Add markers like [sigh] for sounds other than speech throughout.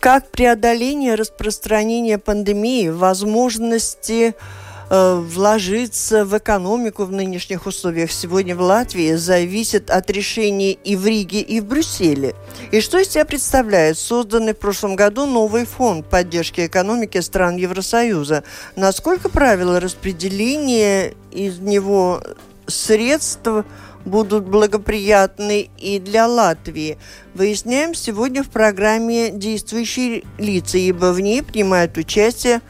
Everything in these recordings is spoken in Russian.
Как преодоление распространения пандемии, возможности э, вложиться в экономику в нынешних условиях сегодня в Латвии зависит от решений и в Риге, и в Брюсселе. И что из себя представляет созданный в прошлом году новый фонд поддержки экономики стран Евросоюза? Насколько правила распределения из него средств будут благоприятны и для Латвии. Выясняем сегодня в программе «Действующие лица», ибо в ней принимает участие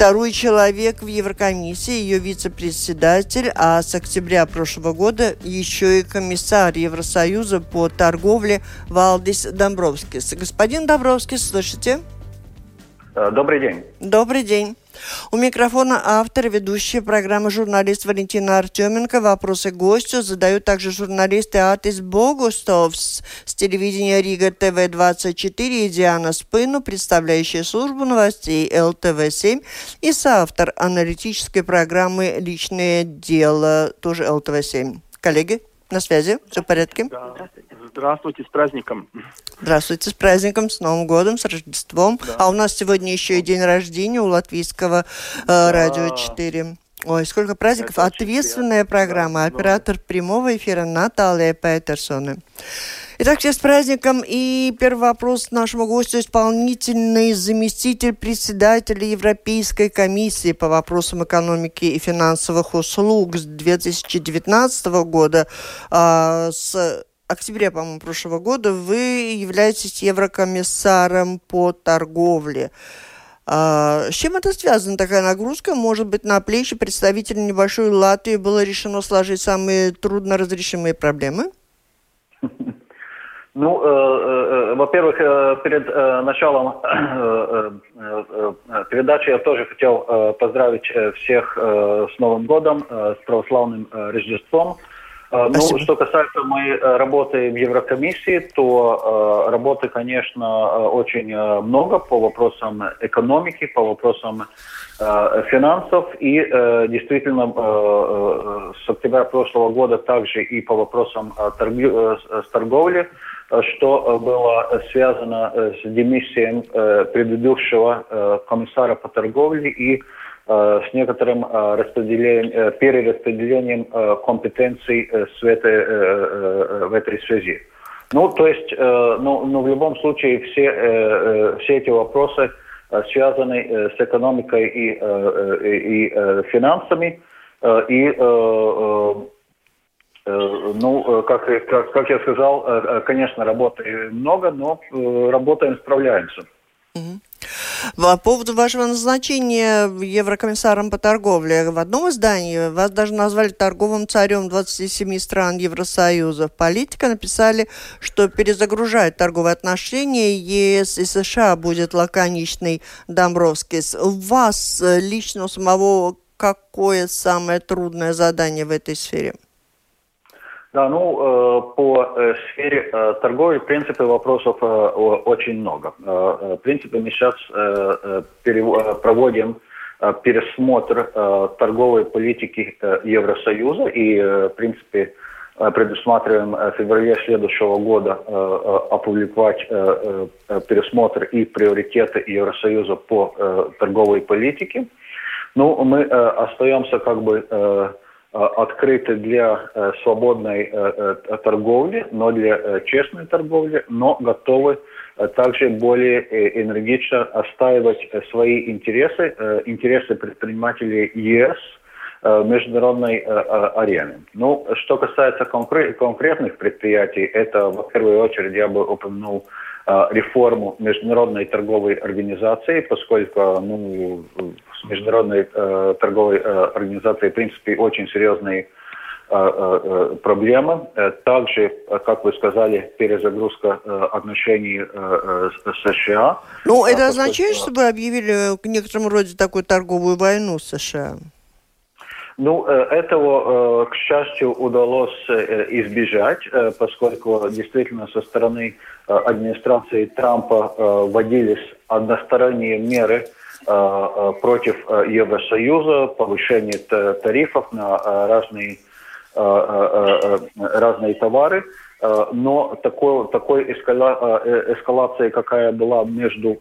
второй человек в Еврокомиссии, ее вице-председатель, а с октября прошлого года еще и комиссар Евросоюза по торговле Валдис Домбровскис. Господин Домбровскис, слышите? Э, добрый день. Добрый день. У микрофона автор, ведущая программы журналист Валентина Артеменко. Вопросы гостю задают также журналисты Атис Богустовс с телевидения Рига ТВ-24 и Диана Спыну, представляющая службу новостей ЛТВ-7 и соавтор аналитической программы «Личное дело», тоже ЛТВ-7. Коллеги, на связи? Все в порядке? Да. Здравствуйте, с праздником. Здравствуйте, с праздником, с Новым годом, с Рождеством. Да. А у нас сегодня еще и день рождения у латвийского э, да. радио 4. Ой, сколько праздников. Это Ответственная программа. Да, Оператор но... прямого эфира Наталья Петерсона. Итак, всех с праздником. И первый вопрос нашему гостю исполнительный заместитель председателя Европейской комиссии по вопросам экономики и финансовых услуг с 2019 года а, с октябре, по-моему, прошлого года вы являетесь еврокомиссаром по торговле. А, с чем это связано, такая нагрузка? Может быть, на плечи представителя небольшой Латвии было решено сложить самые трудно разрешимые проблемы? [laughs] Ну, э, э, во-первых, э, перед э, началом передачи я тоже хотел поздравить всех с Новым годом, с православным Рождеством. Ну, Спасибо. что касается моей э, работы в Еврокомиссии, то э, работы, конечно, э, очень э, много по вопросам экономики, по вопросам э, финансов и э, действительно э, с октября прошлого года также и по вопросам э, торги, э, торговли, что было связано с демиссией э, предыдущего э, комиссара по торговле и Э, с некоторым э, распределением, э, перераспределением компетенций в этой, в этой связи. Ну, то есть, ну, ну, в любом случае все, все эти вопросы связаны с экономикой и, и, и финансами. И, ну, как, как, как я сказал, конечно, работы много, но работаем, справляемся. Mm-hmm. По поводу вашего назначения еврокомиссаром по торговле. В одном издании вас даже назвали торговым царем 27 стран Евросоюза. Политика написали, что перезагружать торговые отношения ЕС и США будет лаконичный Домбровскис. У вас э, лично самого какое самое трудное задание в этой сфере? Да, ну, э, по э, сфере э, торговли, в принципе, вопросов очень много. В принципе, мы сейчас проводим пересмотр торговой политики Евросоюза и, в принципе, предусматриваем в феврале следующего года опубликовать пересмотр и приоритеты Евросоюза по торговой политике. Ну, мы остаемся как бы... Э, открыты для э, свободной э, торговли, но для честной торговли, но готовы также более энергично отстаивать свои интересы, интересы предпринимателей ЕС в международной арене. Ну, что касается конкретных предприятий, это, в первую очередь, я бы упомянул реформу Международной торговой организации, поскольку ну, с Международной э, торговой э, организацией, в принципе, очень серьезные проблемы. Также, как вы сказали, перезагрузка отношений с США. Ну, это означает, что вы объявили в некотором роде такую торговую войну с США? Ну, этого, к счастью, удалось избежать, поскольку действительно со стороны администрации Трампа вводились односторонние меры против Евросоюза, повышение тарифов на разные разные товары, но такой, такой эскала, эскалации, какая была между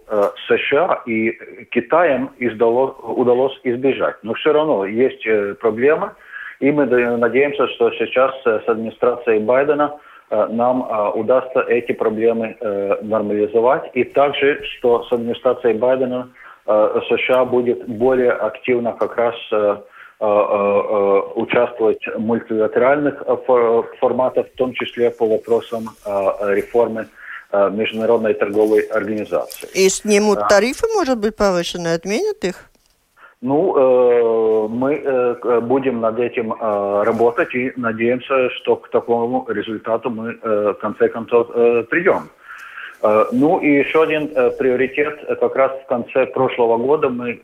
США и Китаем, издало, удалось избежать. Но все равно есть проблема, и мы надеемся, что сейчас с администрацией Байдена нам удастся эти проблемы нормализовать, и также, что с администрацией Байдена США будет более активно как раз Э, э, участвовать в мультилатеральных э, форматах, в том числе по вопросам реформы Международной торговой организации. И снимут тарифы, может быть, повышенные, отменят их? Ну, мы будем над этим работать и надеемся, что к такому результату мы в конце концов придем. Ну и еще один приоритет. Как раз в конце прошлого года мы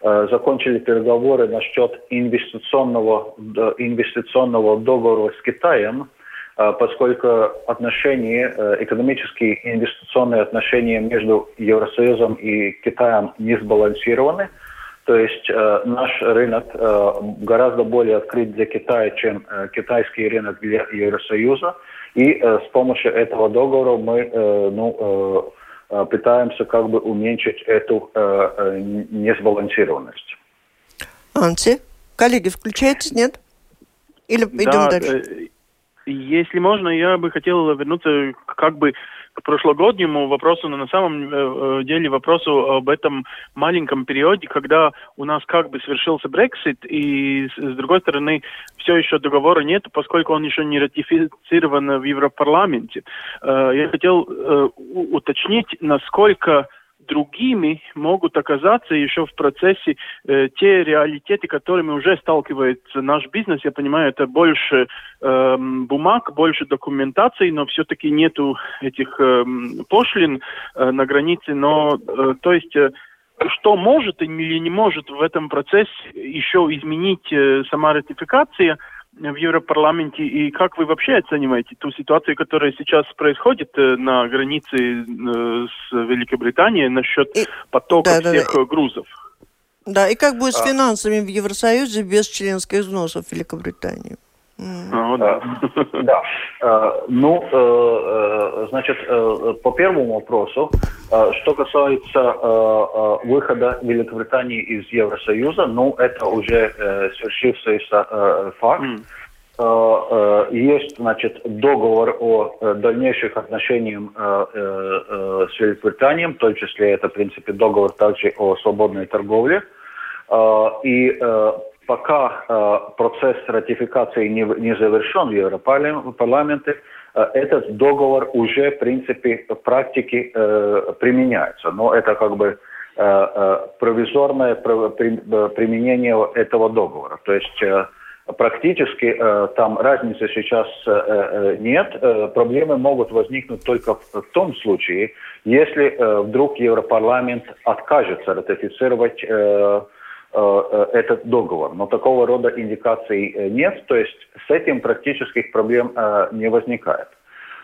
Э, закончили переговоры насчет инвестиционного, инвестиционного договора с Китаем, э, поскольку отношения, э, экономические инвестиционные отношения между Евросоюзом и Китаем не сбалансированы. То есть наш рынок гораздо более открыт для Китая, чем китайский рынок для Евросоюза. И с помощью этого договора мы ну, Э, пытаемся как бы уменьшить эту э, э, несбалансированность. Анти, коллеги, включаете, нет? Или идем да, дальше? Если можно, я бы хотел вернуться как бы к прошлогоднему вопросу, но на самом э, э, деле вопросу об этом маленьком периоде, когда у нас как бы совершился Брексит, и с другой стороны все еще договора нет, поскольку он еще не ратифицирован в Европарламенте. Э, я хотел уточнить, насколько другими могут оказаться еще в процессе э, те реалитеты, которыми уже сталкивается наш бизнес. Я понимаю, это больше э, бумаг, больше документации, но все-таки нету этих э, пошлин э, на границе. Но, э, то есть, э, что может или не может в этом процессе еще изменить э, сама ратификация – в Европарламенте, и как вы вообще оцениваете ту ситуацию, которая сейчас происходит э, на границе э, с Великобританией насчет и... потока да, всех да, да. грузов? Да, и как будет с а. финансами в Евросоюзе без членских взносов Великобритании? Mm. да. да. А, ну, э, значит, по первому вопросу, что касается выхода Великобритании из Евросоюза, ну, это уже свершившийся факт. Mm. Есть, значит, договор о дальнейших отношениях с Великобританией, в том числе это, в принципе, договор также о свободной торговле. И пока э, процесс ратификации не, не завершен в Европарламенте, э, этот договор уже, в принципе, в практике э, применяется. Но это как бы провизорное применение этого договора. То есть практически там разницы сейчас нет. Проблемы могут возникнуть только в том случае, если вдруг Европарламент откажется ратифицировать этот договор. Но такого рода индикаций э, нет, то есть с этим практических проблем не возникает.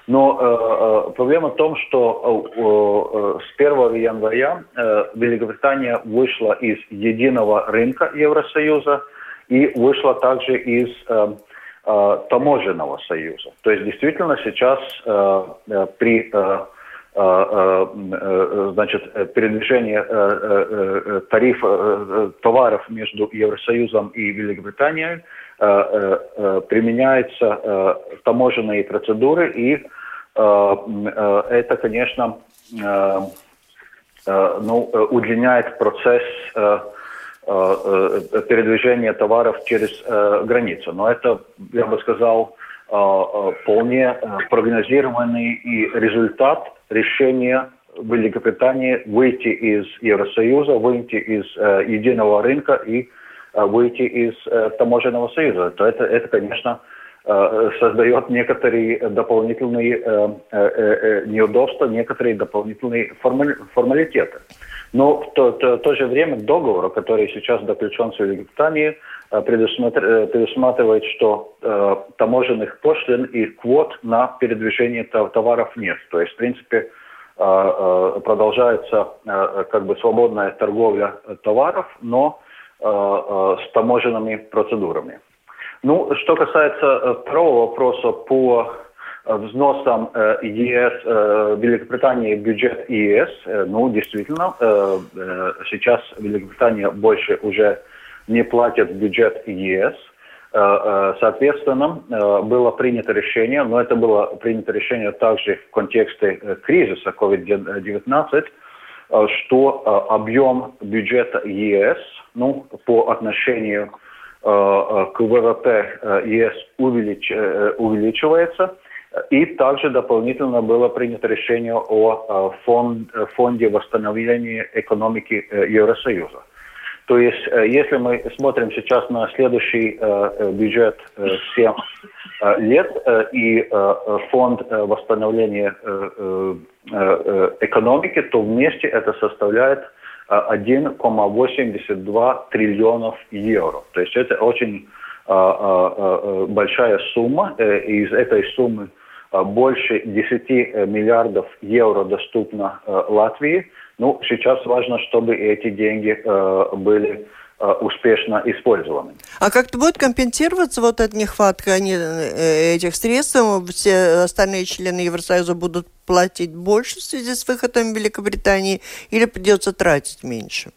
Но проблема в том, что с 1 января Великобритания вышла из единого рынка Евросоюза и вышла также из таможенного союза. То есть действительно сейчас при Э, э, э, значит, передвижение тарифа товаров между Евросоюзом и Великобританией применяются таможенные процедуры, и это, конечно, ну, удлиняет процесс передвижения товаров через границу. Но это, я бы сказал, вполне прогнозированный и результат решение Великобритании выйти из Евросоюза, выйти из э, единого рынка и выйти из таможенного союза, то это, это конечно, создает некоторые дополнительные неудобства, некоторые дополнительные формалитеты. Но в то, то, в то же время договор, который сейчас заключен с Великобританией, Э, э, предусматривает, что э, таможенных пошлин и квот на передвижение товаров нет. То есть, в принципе, продолжается как бы свободная торговля товаров, но с таможенными процедурами. Ну, что касается второго вопроса по взносам ЕС, Великобритании бюджет ЕС, ну, действительно, сейчас Великобритания больше уже не платят в бюджет ЕС. Э, э, соответственно, э, было принято решение, но это было принято решение также в контексте кризиса COVID-19, что объем бюджета ЕС ну, по отношению к ВВП ЕС увелич, увеличивается. И также дополнительно было принято решение о фонд, фонде восстановления экономики Евросоюза. То есть, э, если мы смотрим сейчас на следующий э, э, бюджет 7 лет и фонд восстановления экономики, то вместе это составляет 1,82 триллионов евро. То есть это очень большая сумма. Из этой суммы больше 10 миллиардов евро доступно Латвии – ну, сейчас важно, чтобы эти деньги э, были э, успешно использованы. А как-то будет компенсироваться вот эта нехватка они, э, этих средств? Все остальные члены Евросоюза будут платить больше в связи с выходом Великобритании или придется тратить меньше?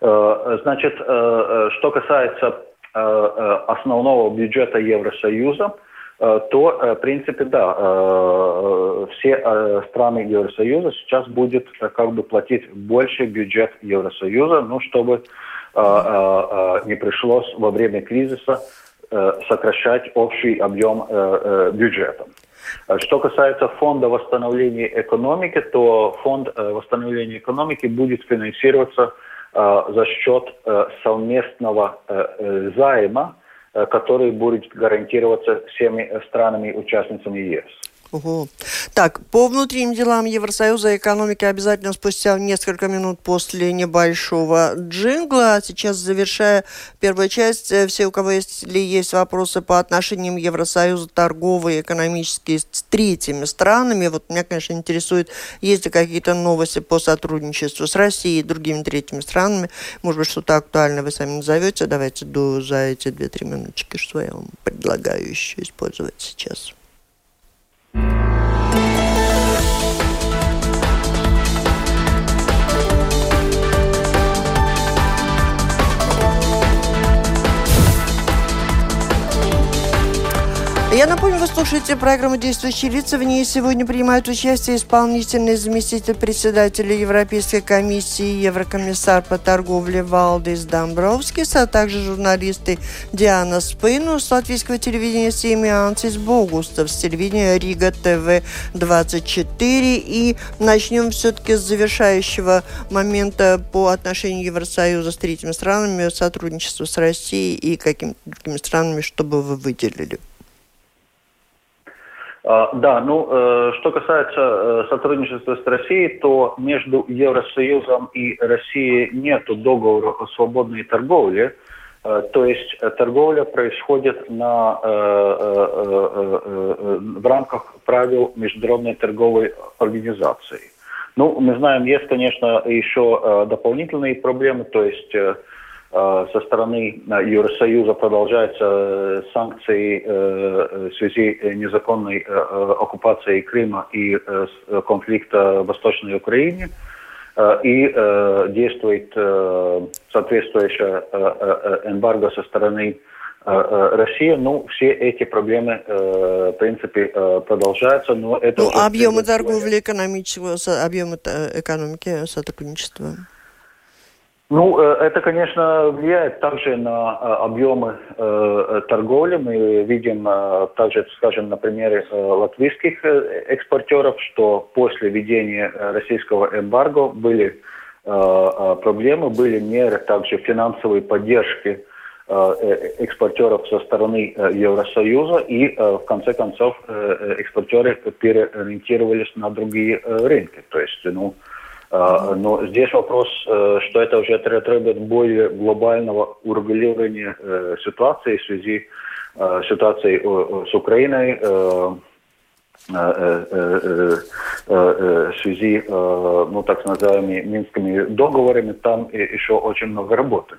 Э, значит, что касается основного бюджета Евросоюза, Э, то, э, в принципе, да, э, все страны Евросоюза сейчас будут как бы платить больше бюджет Евросоюза, ну, чтобы не пришлось во время кризиса сокращать общий объем бюджета. Что касается фонда восстановления экономики, то фонд восстановления экономики будет финансироваться за счет совместного займа Э, который будет гарантироваться всеми странами-участницами ЕС. Угу. Так, по внутренним делам Евросоюза и экономики обязательно спустя несколько минут после небольшого джингла. Сейчас, завершая первую часть, э, все, у кого есть, ли есть вопросы по отношениям Евросоюза торговые экономические с третьими странами, вот меня, конечно, интересует, есть ли какие-то новости по сотрудничеству с Россией и другими третьими странами. Может быть, что-то актуальное вы сами назовете. Давайте до, за эти две-три минуточки, что я вам предлагаю еще использовать сейчас. Я напомню, вы слушаете программу «Действующие лица». В ней сегодня принимают участие исполнительный заместитель председателя Европейской комиссии, еврокомиссар по торговле Валдис Домбровскис, а также журналисты Диана Спину с латвийского телевидения Семианцис Богустов с телевидения Рига ТВ-24. И начнем все-таки с завершающего момента по отношению Евросоюза с третьими странами, сотрудничество с Россией и какими-то другими странами, чтобы вы выделили. А, да, ну, э, что касается э, сотрудничества с Россией, то между Евросоюзом и Россией нет договора о свободной торговле. Э, то есть торговля происходит на, в рамках правил Международной торговой организации. Ну, мы знаем, есть, конечно, еще дополнительные проблемы, то есть со стороны э, Евросоюза продолжаются э, санкции в связи с незаконной оккупацией Крыма и конфликта в Восточной Украине. И действует соответствующая эмбарго со стороны России, ну, все эти проблемы, в принципе, продолжаются, но это... Ну, объемы торговли экономического, объемы экономики сотрудничества? Ну, э, это, конечно, влияет также на э, объемы э, торговли. Мы видим также, скажем, на примере латвийских экспортеров, что после введения российского эмбарго были проблемы, были меры также финансовой поддержки экспортеров со стороны Евросоюза, и в конце концов экспортеры переориентировались на другие рынки. То есть, ну, но здесь вопрос, что это уже требует более глобального урегулирования ситуации в связи с ситуацией с Украиной, в связи, ну, так называемыми Минскими договорами, там еще очень много работы.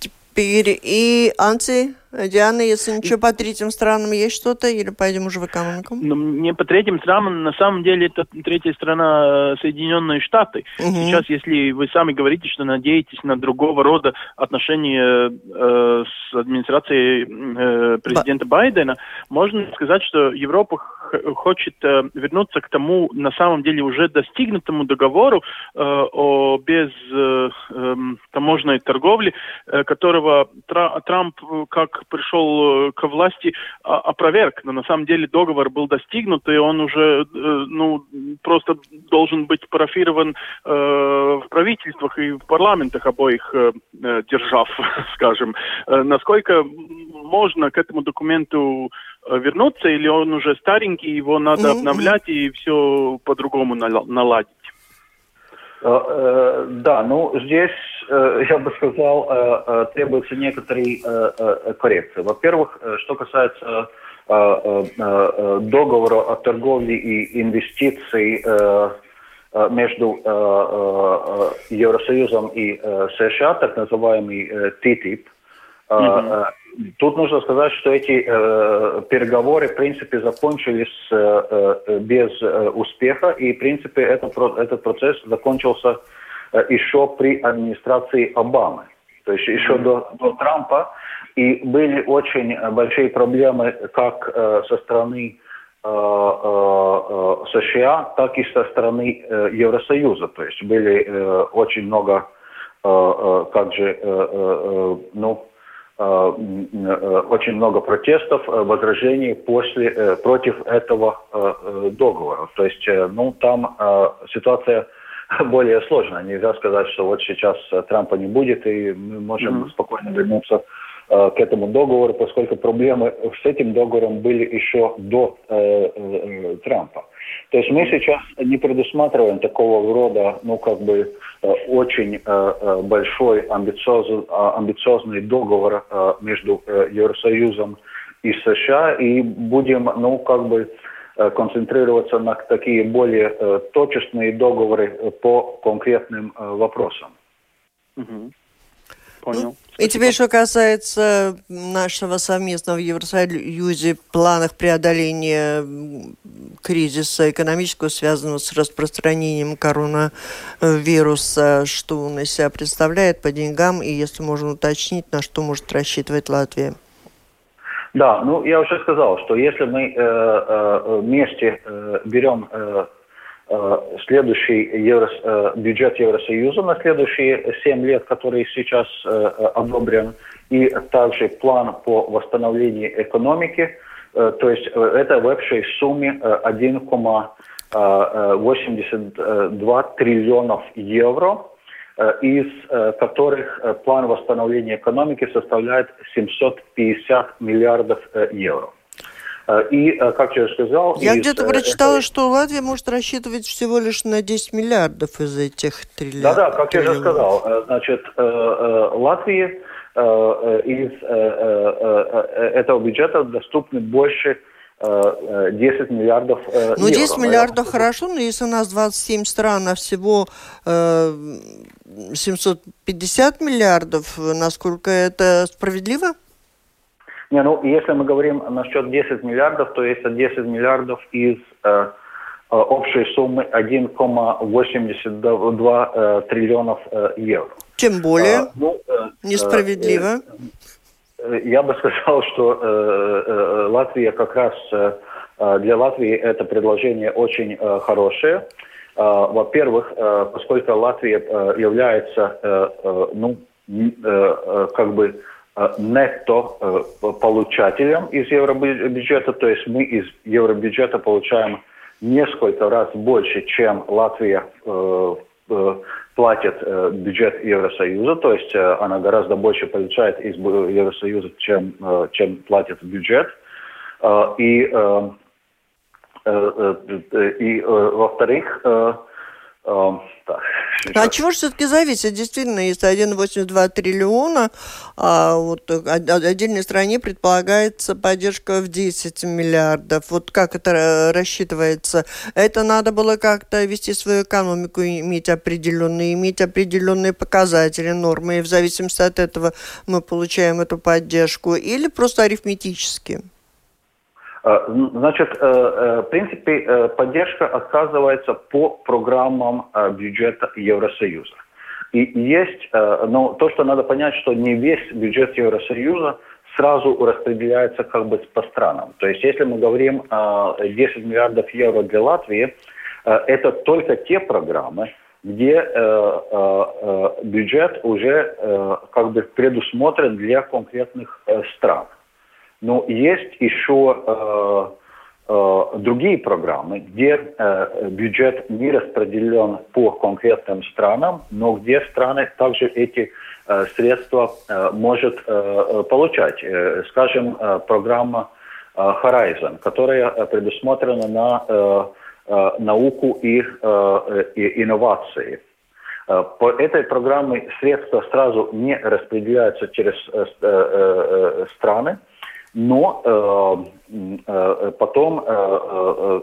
Теперь и Анти, Диана, если ничего по третьим странам есть что-то, или пойдем уже в экономику? Ну, не по третьим странам, на самом деле это третья страна Соединенные Штаты. Угу. Сейчас, если вы сами говорите, что надеетесь на другого рода отношения э, с администрацией э, президента Ба Байдена, можно сказать, что Европа хочет э, вернуться к тому, на самом деле, уже достигнутому договору э, о без э, э, таможенной торговли, э, которого Тра Трамп, как пришел э, к власти, а, опроверг. Но на самом деле договор был достигнут, и он уже э, ну, просто должен быть парафирован э, в правительствах и в парламентах обоих держав, [laughs] скажем. Насколько можно к этому документу вернуться, или он уже старенький, его надо mm-hmm. обновлять и все по-другому наладить? Э, э, да, ну здесь, я бы сказал, требуется некоторые коррекции. Во-первых, что касается договора о торговле и инвестиций между Евросоюзом и США, так называемый TTIP, mm-hmm. Тут нужно сказать, что эти э, переговоры, в принципе, закончились э, э, без э, успеха, и, в принципе, это, этот процесс закончился э, еще при администрации Обамы, то есть еще mm-hmm. до, до Трампа, и были очень большие проблемы как э, со стороны э, э, э США, так и со стороны э, Евросоюза, то есть были э, очень много, э, э, как же, э, э, ну, очень много протестов, э, возражений после, против этого договора. То есть, ну, там ситуация [laughs] более сложная. Нельзя сказать, что вот сейчас Трампа не будет, и мы можем mm-hmm. спокойно вернуться к этому договору, поскольку проблемы с этим договором были еще до э, э, Трампа. То есть мы сейчас не предусматриваем такого рода, ну, как бы, э, очень э, э, большой амбициозный, амбициозный договор между Евросоюзом и США, и будем, ну, как бы, концентрироваться на такие более точечные договоры по конкретным вопросам. Угу. Понял. Ну, и теперь, что касается нашего совместного в Евросоюзе планах преодоления кризиса экономического, связанного с распространением коронавируса, что он из себя представляет по деньгам, и если можно уточнить, на что может рассчитывать Латвия? Да, ну я уже сказал, что если мы э, э, вместе э, берем э, Э, следующий евро, э, бюджет Евросоюза на следующие 7 лет, который сейчас э, одобрен, и также план по восстановлению экономики, то есть это в общей сумме 1,82 триллионов евро, из которых план восстановления экономики составляет 750 миллиардов евро. Э, и, э, как я сказал... Я где-то э, прочитала, этой... что Латвия может рассчитывать всего лишь на 10 миллиардов из этих триллионов. Да-да, как я же сказал. Значит, Латвии из этого бюджета доступны больше 10 миллиардов Ну, 10 евро. миллиардов хорошо, но если у нас 27 стран, а всего э, 750 миллиардов, насколько это справедливо? Не, ну, если мы говорим насчет 10 миллиардов, то есть 10 миллиардов из э, э общей суммы 1,82 э, триллионов э, евро. Тем более а, ну, э, несправедливо. Э, э, я бы сказал, что э, э, Латвия как раз э, для Латвии это предложение очень э, хорошее. Э, во-первых, э, поскольку Латвия э, является, э, э, ну, э, как бы Э, нетто э, получателем из евробюджета, то есть мы из евробюджета получаем несколько раз больше, чем Латвия э, платит бюджет Евросоюза, то есть она гораздо больше получает из Евросоюза, чем, чем платит бюджет. И, и во-вторых, так, а чего же все-таки зависит? Действительно, если 1,82 триллиона, а вот отдельной стране предполагается поддержка в 10 миллиардов. Вот как это рассчитывается? Это надо было как-то вести свою экономику, иметь определенные, иметь определенные показатели, нормы, и в зависимости от этого мы получаем эту поддержку, или просто арифметически? Э, значит, э, э, в принципе, поддержка оказывается по программам бюджета Евросоюза. И есть, но то, что надо понять, что не весь бюджет Евросоюза сразу распределяется как бы по странам. То есть, если мы говорим 10 миллиардов евро для Латвии, это только те программы, где бюджет уже как бы предусмотрен для конкретных стран. Но есть еще э, э, другие программы, где э, бюджет не распределен по конкретным странам, но где страны также эти э, средства э, может э, получать. Скажем, программа Horizon, которая предусмотрена на науку и, и инновации. По этой программе средства сразу не распределяются через страны, но э, э, потом э,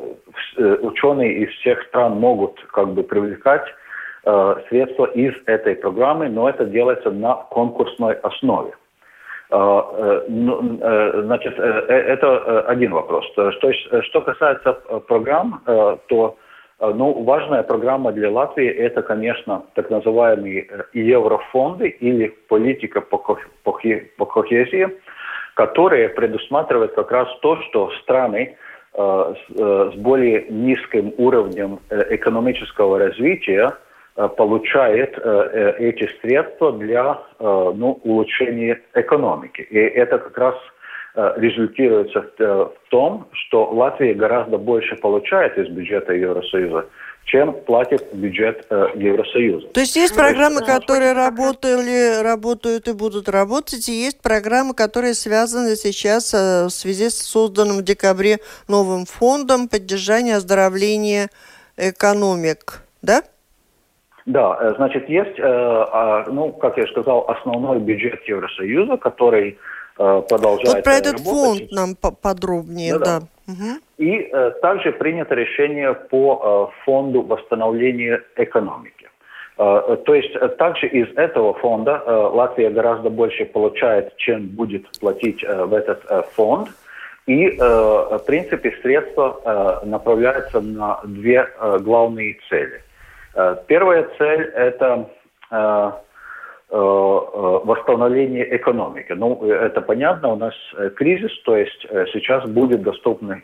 э, ученые из всех стран могут как бы привлекать средства из этой программы, но это делается на конкурсной основе. Ну, значит, это один вопрос. Что, что касается программ, то ну, важная программа для Латвии – это, конечно, так называемые еврофонды или политика по, по, по кохезии – которые предусматривают как раз то, что страны э, с, э, с более низким уровнем э, экономического развития получают э, эти средства для ну, улучшения экономики. И это как раз результируется в, в том, что Латвия гораздо больше получает из бюджета Евросоюза, чем платит бюджет э, Евросоюза. То есть есть программы, которые работали, работают и будут работать, и есть программы, которые связаны сейчас э, в связи с созданным в декабре новым фондом поддержания оздоровления экономик, да? Да, э, значит, есть, э, а, ну, как я сказал, основной бюджет Евросоюза, который э, продолжает Вот про этот работать. фонд нам подробнее, да. да. Угу. И э, также принято решение по э, фонду восстановления экономики. Э, то есть э, также из этого фонда э, Латвия гораздо больше получает, чем будет платить э, в этот э, фонд. И, э, в принципе, средства э, направляются на две э, главные цели. Э, первая цель – это э, Э, э, восстановление экономики. Ну, это понятно, у нас э, кризис, то есть сейчас будет доступны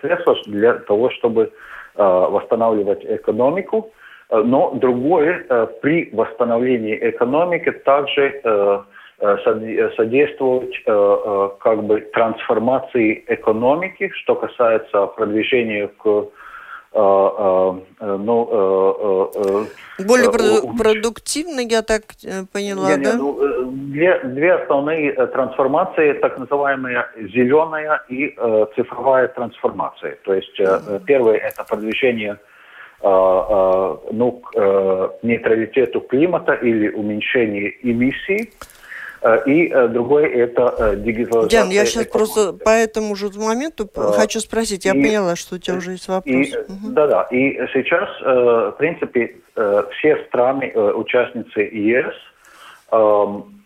средства для того, чтобы восстанавливать экономику. Но другое, при восстановлении экономики также содействовать как бы трансформации экономики, что касается продвижения к ну, более проду- продуктивно, я так поняла, не, да? Не, ну, две, две основные трансформации, так называемая зеленая и э, цифровая трансформация. То есть э, первое это продвижение э, э, ну, к э, нейтралитету климата или уменьшение эмиссий. Э, и э, другой это э, дигитализация. Диан, я сейчас просто по этому же моменту а, хочу спросить. Я и, поняла, что у тебя уже есть вопрос. Да-да. Угу. И сейчас, в принципе, все страны, участницы ЕС, эм,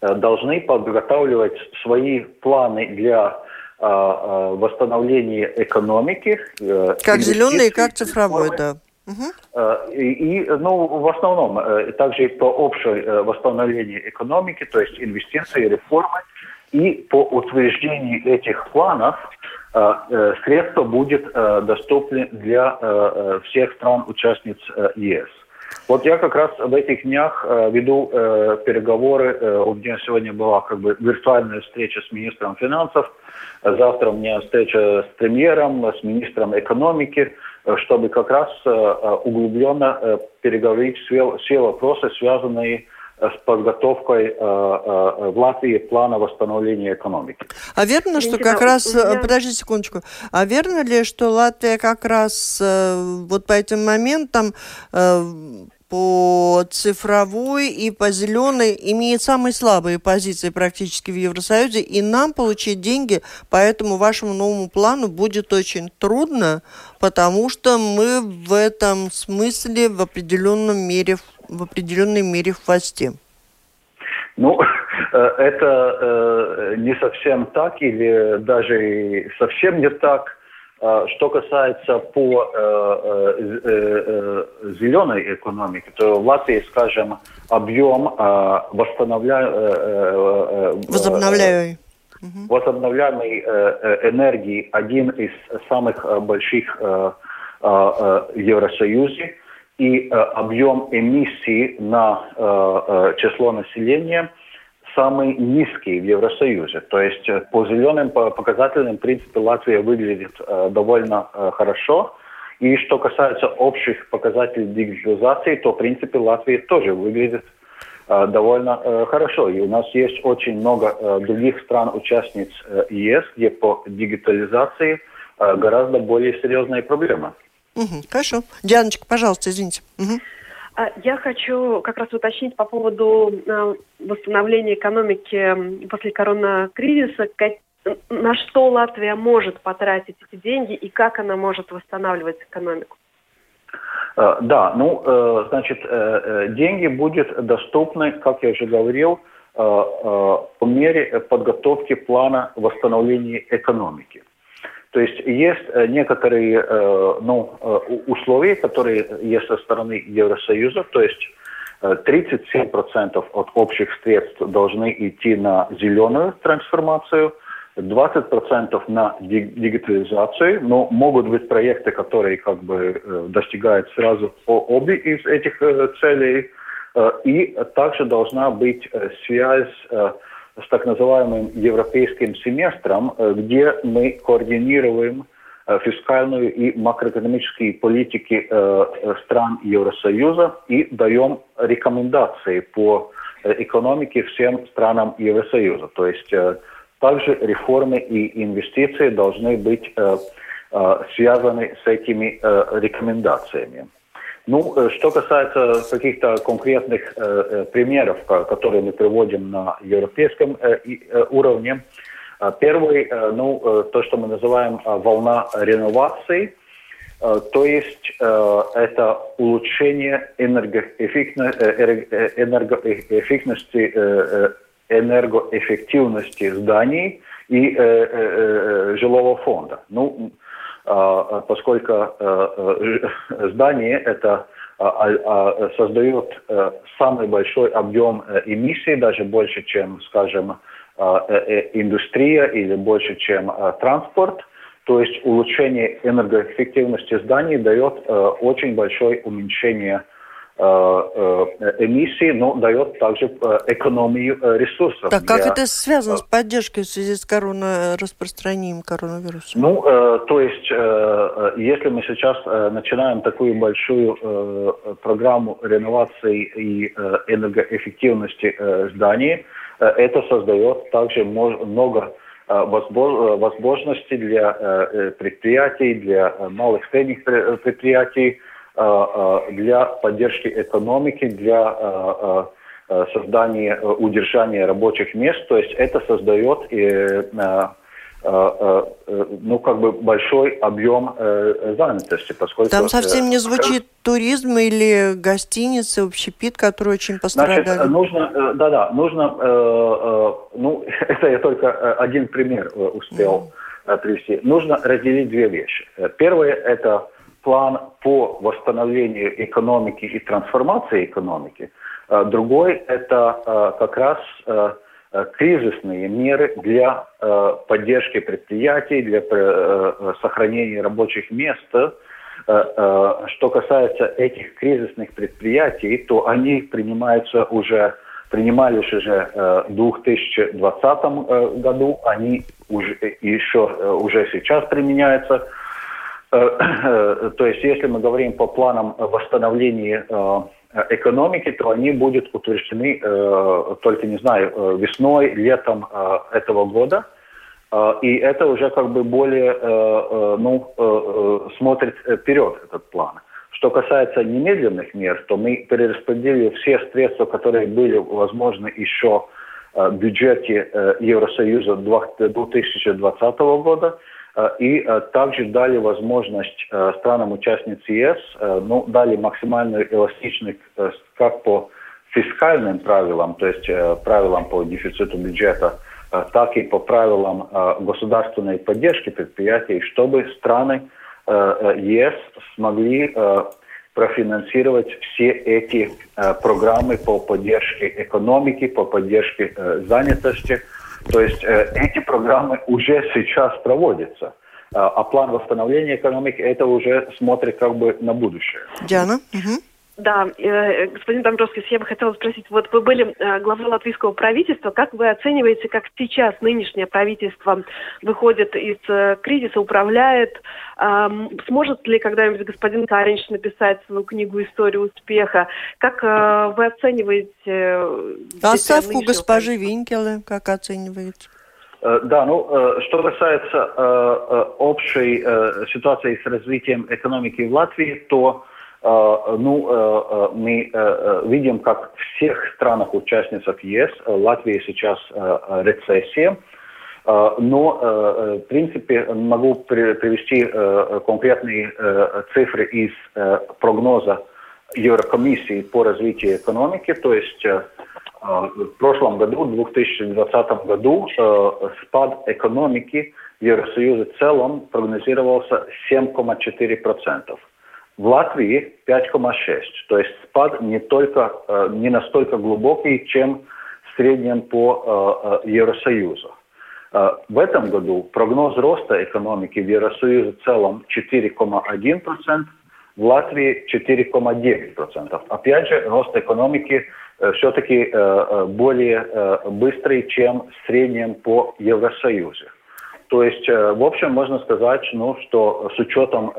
должны подготавливать свои планы для восстановления экономики. Как зеленый, как цифровой, да. Угу. И, ну, в основном, э, также по общей э, восстановлению экономики, то есть инвестиции, реформы, и по утверждению этих планов средства будут доступны для всех стран-участниц ЕС. Вот я как раз в этих днях э, веду э, переговоры. Э, у меня сегодня была как бы виртуальная встреча с министром финансов. Завтра у меня встреча с премьером, с министром экономики, э, чтобы как раз э, э углубленно э, переговорить все, все вопросы, связанные с подготовкой э, э, в Латвии плана восстановления экономики. А верно, что как раз... Меня... Подожди секундочку. А верно ли, что Латвия как раз вот по этим моментам по цифровой и по зеленой имеет самые слабые позиции практически в Евросоюзе, и нам получить деньги по этому вашему новому плану будет очень трудно, потому что мы в этом смысле в определенном мере, в определенной мере в хвосте. Ну, э, это э, не совсем так или даже совсем не так. А, что касается по э, э, э, зеленой экономике, то в Латвии, скажем, объем восстановля... возобновляемой возобновляемой энергии один из самых больших в Евросоюзе, и объем эмиссий на число населения – самый низкий в Евросоюзе. То есть э, по зеленым показателям, в принципе, Латвия выглядит э, довольно э, хорошо. И что касается общих показателей дигитализации, то, в принципе, Латвия тоже выглядит довольно хорошо. И у нас есть очень много других стран-участниц ЕС, где по дигитализации гораздо более серьезная проблема. Угу, хорошо. Дианочка, пожалуйста, извините. Угу. А, я хочу как раз уточнить по поводу а, восстановления экономики после коронакризиса. На что Латвия может потратить эти деньги и как она может восстанавливать экономику? А, да, ну, э, значит, э, э, деньги будут доступны, как я уже говорил, по мере подготовки плана восстановления экономики. То есть есть э, некоторые э, ну, э, условия, которые есть со стороны Евросоюза, то есть 37% от общих средств должны идти на зеленую трансформацию, 20% на дигитализацию, но могут быть проекты, которые как бы достигают сразу обе из этих целей, и также должна быть связь с так называемым европейским семестром, э, где мы координируем э, фискальную и макроэкономические политики э, стран Евросоюза и даем рекомендации по экономике всем странам Евросоюза. То есть также реформы и инвестиции должны быть связаны с этими рекомендациями. Ну, э, что касается каких-то конкретных э, э примеров, которые мы приводим на европейском э, э, уровне, э, первый, э, ну, то, что мы называем волна реновации, то есть это улучшение энергоэффективности, энергоэффективности зданий и жилого фонда. Ну, а, поскольку э, э, здание это а, а, создает э, самый большой объем эмиссий, даже больше, чем, скажем, индустрия или больше, чем транспорт. То есть улучшение энергоэффективности зданий дает очень большое уменьшение э, эмиссии, но дает также э, экономию ресурсов. Так как это связано с поддержкой в связи с корона... распространением коронавируса? Ну, то есть, если мы сейчас начинаем такую большую программу реновации и энергоэффективности зданий, это создает также много возможностей для предприятий, для малых средних предприятий, Э, э, для поддержки экономики, для э, создания, удержания рабочих мест. То есть это создает ну, как бы большой объем занятости, поскольку... Там совсем не звучит туризм или гостиницы, общепит, которые очень пострадали. Значит, нужно, да-да, нужно, ну, [laughs] это я только один пример успел mm. привести. Нужно разделить две вещи. Первое – это план по восстановлению экономики и трансформации экономики. А другой – это а, как раз а, кризисные меры для поддержки предприятий, для сохранения рабочих мест. Что касается этих кризисных предприятий, то они принимаются уже принимались уже в 2020 году, они уже, еще уже сейчас применяются. То есть, если мы говорим по планам восстановления экономики, то они будут утверждены только, не знаю, весной, летом этого года. И это уже как бы более, ну, смотрит вперед этот план. Что касается немедленных мер, то мы перераспределили все средства, которые были возможны еще в бюджете Евросоюза 2020 года – Э, и э, также дали возможность э, странам-участниц ЕС, ну, дали максимальную эластичность как по фискальным правилам, то есть правилам по дефициту бюджета, так и по правилам государственной поддержки предприятий, чтобы страны ЕС смогли профинансировать все эти программы по поддержке экономики, по поддержке занятости – то есть э, эти программы уже сейчас проводятся. А, а план восстановления экономики это уже смотрит как бы на будущее. Диана? Угу. Да, э, господин Домбровский, я бы хотела спросить, вот вы были э, главой латвийского правительства, как вы оцениваете, как сейчас нынешнее правительство выходит из э, кризиса, управляет, э, сможет ли когда-нибудь господин Каринч написать свою книгу «История успеха», как э, вы оцениваете... Э, Отставку госпожи Винкелы как оцениваете? Да, ну, что касается общей ситуации с развитием экономики в Латвии, то Э, ну, э, э, мы видим, как в всех странах-участницах ЕС Латвия сейчас рецессия. Но, в принципе, могу привести конкретные цифры из прогноза Еврокомиссии по развитию экономики. То есть в прошлом году, в 2020 году, спад экономики в Евросоюзе в целом прогнозировался 7,4%. В Латвии 5,6. То есть спад не, только, э, не настолько глубокий, чем в среднем по э, э, Евросоюзу. В этом году прогноз роста экономики в Евросоюзе в целом 4,1%, в Латвии 4,9%. Опять же, рост экономики все-таки более быстрый, чем в среднем по Евросоюзу. То есть, в общем, можно сказать, ну, что с учетом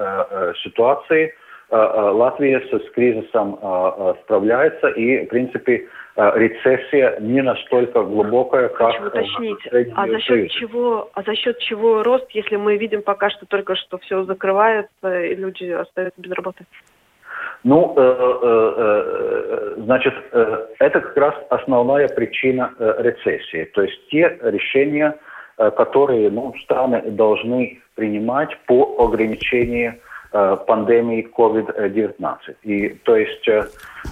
ситуации – Латвия с кризисом э, справляется, и, в принципе, рецессия не настолько глубокая, как Хочу уточнить, а за счет чего, а за счет чего рост, если мы видим пока что только что все закрывается и люди остаются без работы? Ну, э, э, значит, э, это как раз основная причина рецессии. То есть те решения, которые ну, страны должны принимать по ограничению Э, пандемии COVID-19. И то есть э,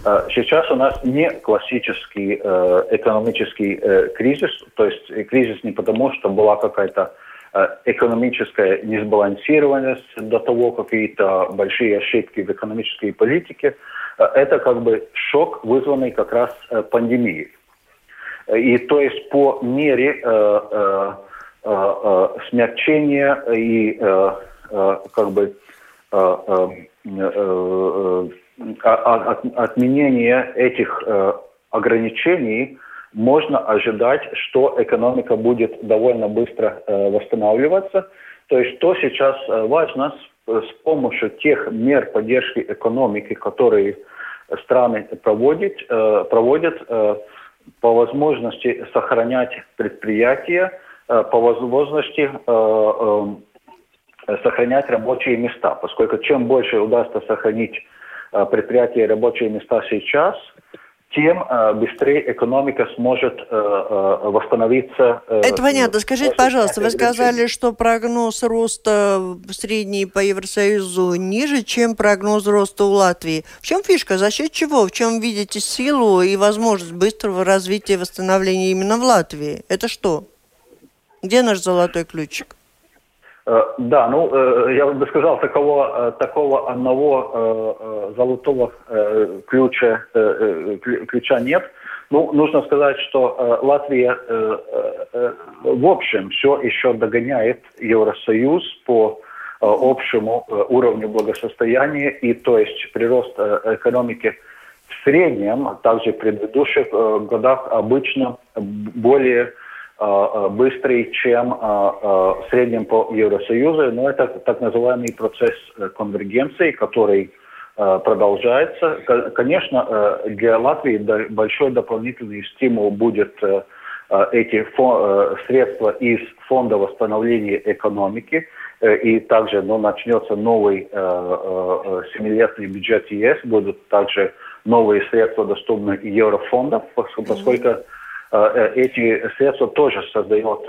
э, сейчас у нас не классический экономический кризис, то есть кризис не потому, что была какая-то экономическая несбалансированность до того, какие-то большие ошибки в экономической политике. Это как бы шок, вызванный как раз пандемией. И то есть по мере э, э, э, смягчения и э, как бы Э, э, э, отменения этих ограничений можно ожидать, что экономика будет довольно быстро восстанавливаться. То есть что сейчас важно с помощью тех мер поддержки экономики, которые страны проводят, проводят по возможности сохранять предприятия, по возможности Э, сохранять рабочие места, поскольку чем больше удастся сохранить э, предприятия и рабочие места сейчас, тем э, быстрее экономика сможет восстановиться. Это понятно. Скажите, пожалуйста, вы сказали, что прогноз роста средний по Евросоюзу ниже, чем прогноз роста у Латвии. В чем фишка? За счет чего? В чем видите силу и возможность быстрого развития и восстановления именно в Латвии? Это что? Где наш золотой ключик? Э, да, ну э, я бы сказал, такого, э, такого одного золотого ключа, ключа нет. Ну, нужно сказать, что Латвия в общем все еще догоняет Евросоюз по общему уровню благосостояния, и то есть прирост экономики в среднем, также в предыдущих годах обычно более быстрый, чем в среднем по Евросоюзу, но это так называемый процесс конвергенции, который продолжается. Конечно, для Латвии большой дополнительный стимул будет эти средства из Фонда восстановления экономики, и также ну, начнется новый семилетний бюджет ЕС, будут также новые средства доступны еврофондов, поскольку эти средства тоже создают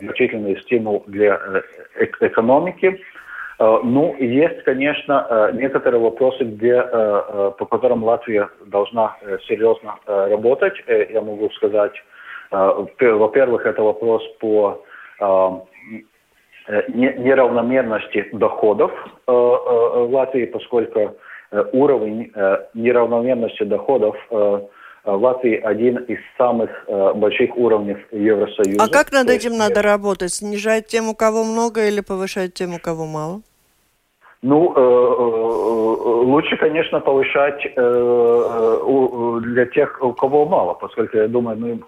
значительный стимул для экономики. Ну, есть, конечно, некоторые вопросы, где, по которым Латвия должна серьезно работать. Я могу сказать, во-первых, это вопрос по неравномерности доходов Латвии, поскольку уровень неравномерности доходов в Латвии один из самых больших уровней Евросоюза. А как над этим надо работать? Снижать тем, у кого много, или повышать тем, у кого мало? Ну, э, э, лучше, конечно, повышать э, для тех, у кого мало, поскольку, я думаю, мы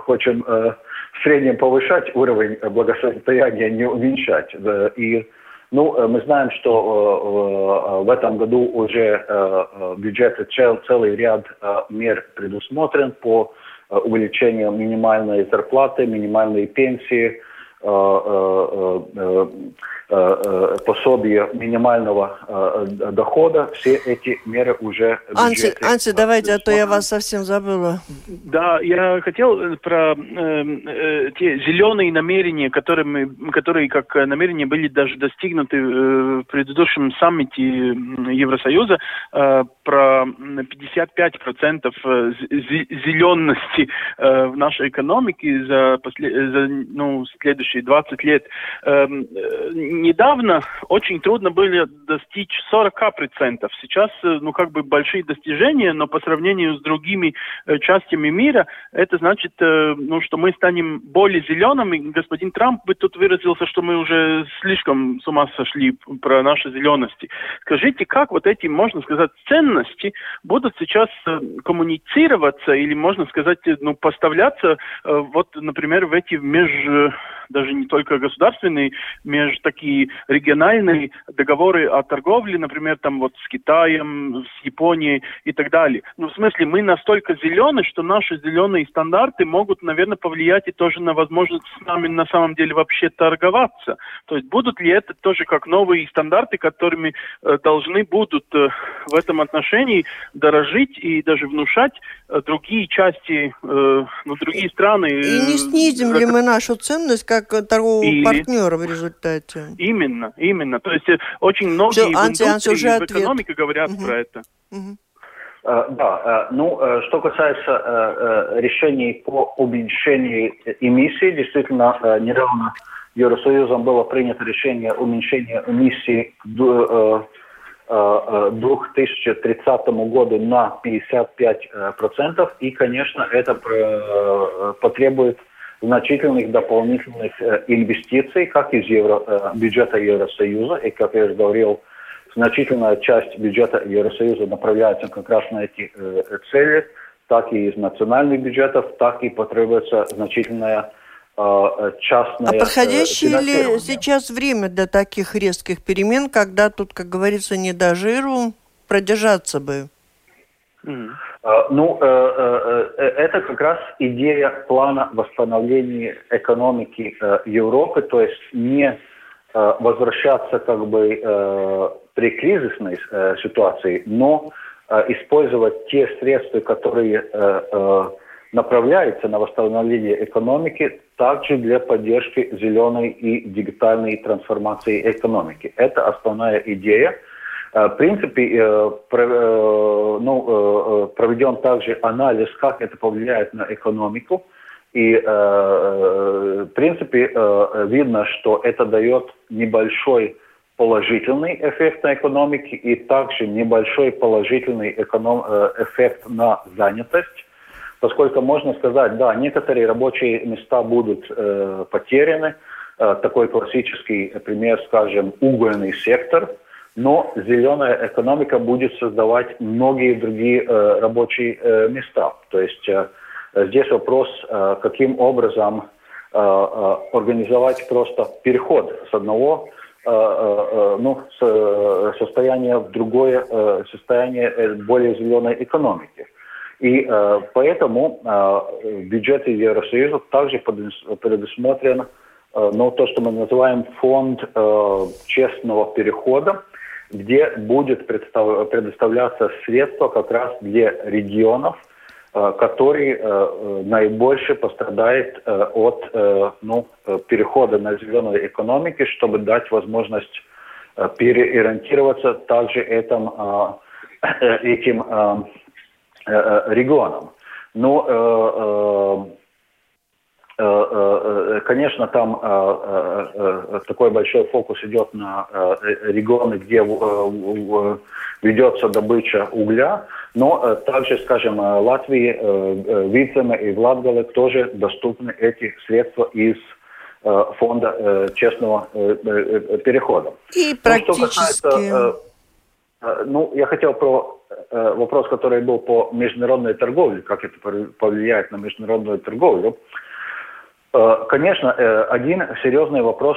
хотим в среднем повышать уровень благосостояния, не уменьшать. И ну, мы знаем, что в этом году уже в бюджете целый ряд мер предусмотрен по увеличению минимальной зарплаты, минимальной пенсии, Э, э, пособие минимального э, дохода, все эти меры уже... Анти, Анти, давайте, а то я вас совсем забыла. Да, я хотел про э, те зеленые намерения, которыми, которые как намерения были даже достигнуты в предыдущем саммите Евросоюза, э, про 55% зеленности э, в нашей экономике за, после, за ну, следующие 20 лет. Эм, недавно очень трудно было достичь 40%. Сейчас, э, ну, как бы большие достижения, но по сравнению с другими э, частями мира, это значит, э, ну, что мы станем более зелеными. Господин Трамп бы тут выразился, что мы уже слишком с ума сошли про наши зелености. Скажите, как вот эти, можно сказать, ценности будут сейчас коммуницироваться или, можно сказать, ну, поставляться вот, например, в эти меж даже не только государственные, между такие региональные договоры о торговле, например, там вот с Китаем, с Японией и так далее. Ну, в смысле, мы настолько зеленые, что наши зеленые стандарты могут, наверное, повлиять и тоже на возможность с нами на самом деле вообще торговаться. То есть будут ли это тоже как новые стандарты, которыми э, должны будут э, в этом отношении дорожить и даже внушать э, другие части, э, ну, другие страны. И не снизим ли мы нашу ценность как торгового Или... партнера в результате. Именно, именно. То есть э, очень многие Все, в анти, индустрии, уже в экономике говорят угу. про это. Угу. Да, ну, что касается решений по уменьшению эмиссий, действительно, недавно Евросоюзом было принято решение уменьшения эмиссий к 2030 году на 55%, и, конечно, это потребует значительных дополнительных э, инвестиций, как из евро, э, бюджета Евросоюза, и, как я уже говорил, значительная часть бюджета Евросоюза направляется как раз на эти э, цели, так и из национальных бюджетов, так и потребуется значительная частная... А подходящее ли сейчас время для таких резких перемен, когда тут, как говорится, не до жиру, продержаться бы? Mm. Ну, э, э, это как раз идея плана восстановления экономики Европы, то есть не возвращаться как бы при кризисной ситуации, но использовать те средства, которые направляются на восстановление экономики, также для поддержки зеленой и дигитальной трансформации экономики. Это основная идея. Э, в принципе, э, э, ну, проведен также анализ, как это повлияет на экономику. И, в принципе, видно, что это дает небольшой положительный эффект на экономике и также небольшой положительный эконом, эффект на занятость, поскольку можно сказать, да, некоторые рабочие места будут потеряны, такой классический пример, скажем, угольный сектор, но зеленая экономика будет создавать многие другие рабочие места. То есть здесь вопрос, каким образом организовать просто переход с одного ну, состояния в другое состояние более зеленой экономики. И э, поэтому э, в бюджете Евросоюза также предусмотрен э, ну, то, что мы называем фонд э, честного перехода, где будет представ, предоставляться средства как раз для регионов, э, которые э, э наибольше пострадают э, от э, ну, перехода на зеленую экономику, чтобы дать возможность э, переориентироваться также этим, э, э [coughs] этим э, Э, э, регионам. Но, э, конечно, там такой большой фокус идет на регионы, где ведется добыча угля, но также, скажем, Латвии, Вицеме и Владгале тоже доступны эти средства из фонда честного перехода. И практически... Ну, ну, я хотел про Э, вопрос, который был по международной торговле, как это повлияет на международную торговлю. Э, конечно, э, один серьезный вопрос,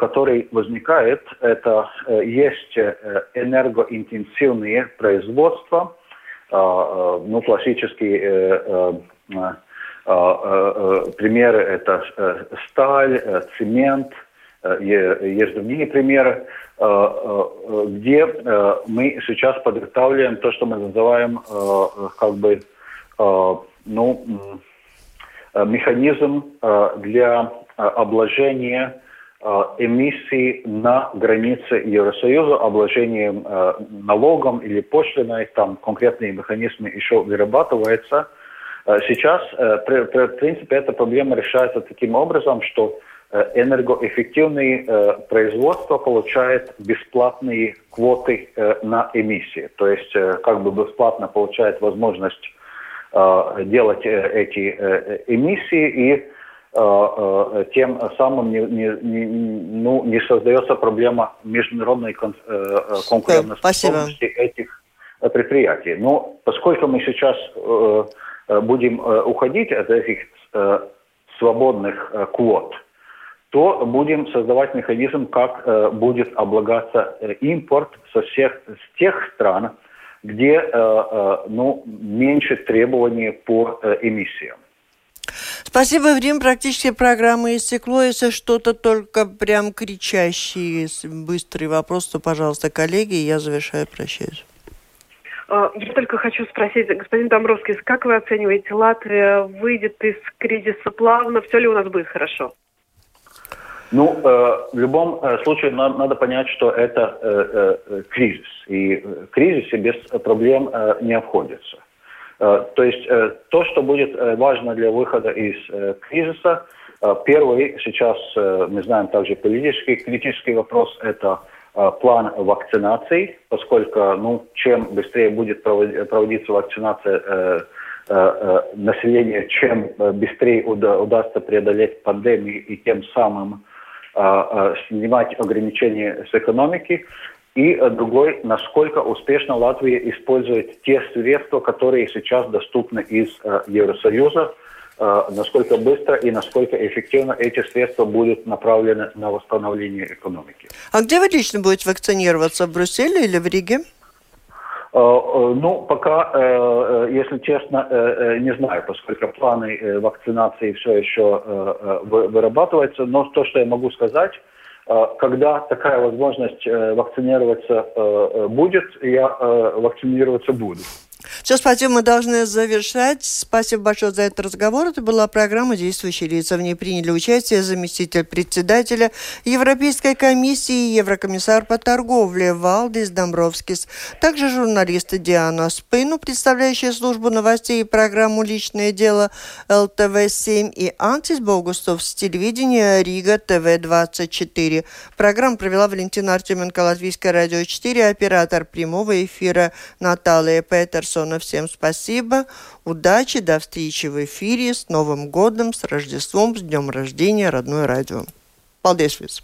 который возникает, это есть энергоинтенсивные производства, ну, классические примеры это сталь, цемент, есть другие примеры. Э, э, где э, мы сейчас подготавливаем то, что мы называем как бы ну, механизм для обложения эмиссий на границе Евросоюза, обложением налогом или пошлиной, там конкретные механизмы еще вырабатываются. Сейчас, в принципе, эта проблема решается таким образом, что энергоэффективные э, производства получают бесплатные квоты э, на эмиссии. То есть как бы бесплатно получает возможность делать эти эмиссии и тем самым не, не, не, ну, не создается проблема международной конкурентоспособности этих предприятий. Но поскольку мы сейчас будем уходить от этих свободных квот, то будем создавать механизм, как э, будет облагаться э, импорт со всех с тех стран, где э, ну, меньше требований по эмиссиям. Спасибо, время практически программы истекло. Если что-то только прям кричащий, быстрый вопрос, то, пожалуйста, коллеги, я завершаю, прощаюсь. Я только хочу спросить, господин Домбровский, как вы оцениваете, Латвия выйдет из кризиса плавно, все ли у нас будет хорошо? Ну, э, в любом э, случае нам надо понять, что это э, э, кризис. И в кризисе без проблем э, не обходится. Э, то есть э, то, что будет э, важно для выхода из э, кризиса, э, первый сейчас, э, мы знаем также политический, критический вопрос, это э, план вакцинации, поскольку ну, чем быстрее будет проводиться вакцинация э, э, э населения, чем быстрее уда удастся преодолеть пандемию и тем самым снимать ограничения с экономики, и другой, насколько успешно Латвия использует те средства, которые сейчас доступны из э, Евросоюза, э, насколько быстро и насколько эффективно эти средства будут направлены на восстановление экономики. А где вы лично будете вакцинироваться, в Брюсселе или в Риге? Э, э, ну, пока, э, если честно, не знаю, поскольку планы вакцинации все еще вырабатываются. Но то, что я могу сказать, когда такая возможность вакцинироваться будет, я вакцинироваться буду. Все, спасибо, мы должны завершать. Спасибо большое за этот разговор. Это была программа «Действующие лица». В ней приняли участие заместитель председателя Европейской комиссии и еврокомиссар по торговле Валдис Домбровскис. Также журналисты Диана Спину, представляющая службу новостей и программу «Личное дело» ЛТВ-7 и Антис Богустов с телевидения Рига ТВ-24. Программу провела Валентина Артеменко, Латвийское радио 4, оператор прямого эфира Наталья Петерс. Андерсона. Всем спасибо, удачи, до встречи в эфире. С Новым годом, с Рождеством, с днем рождения, родное радио. Paldies!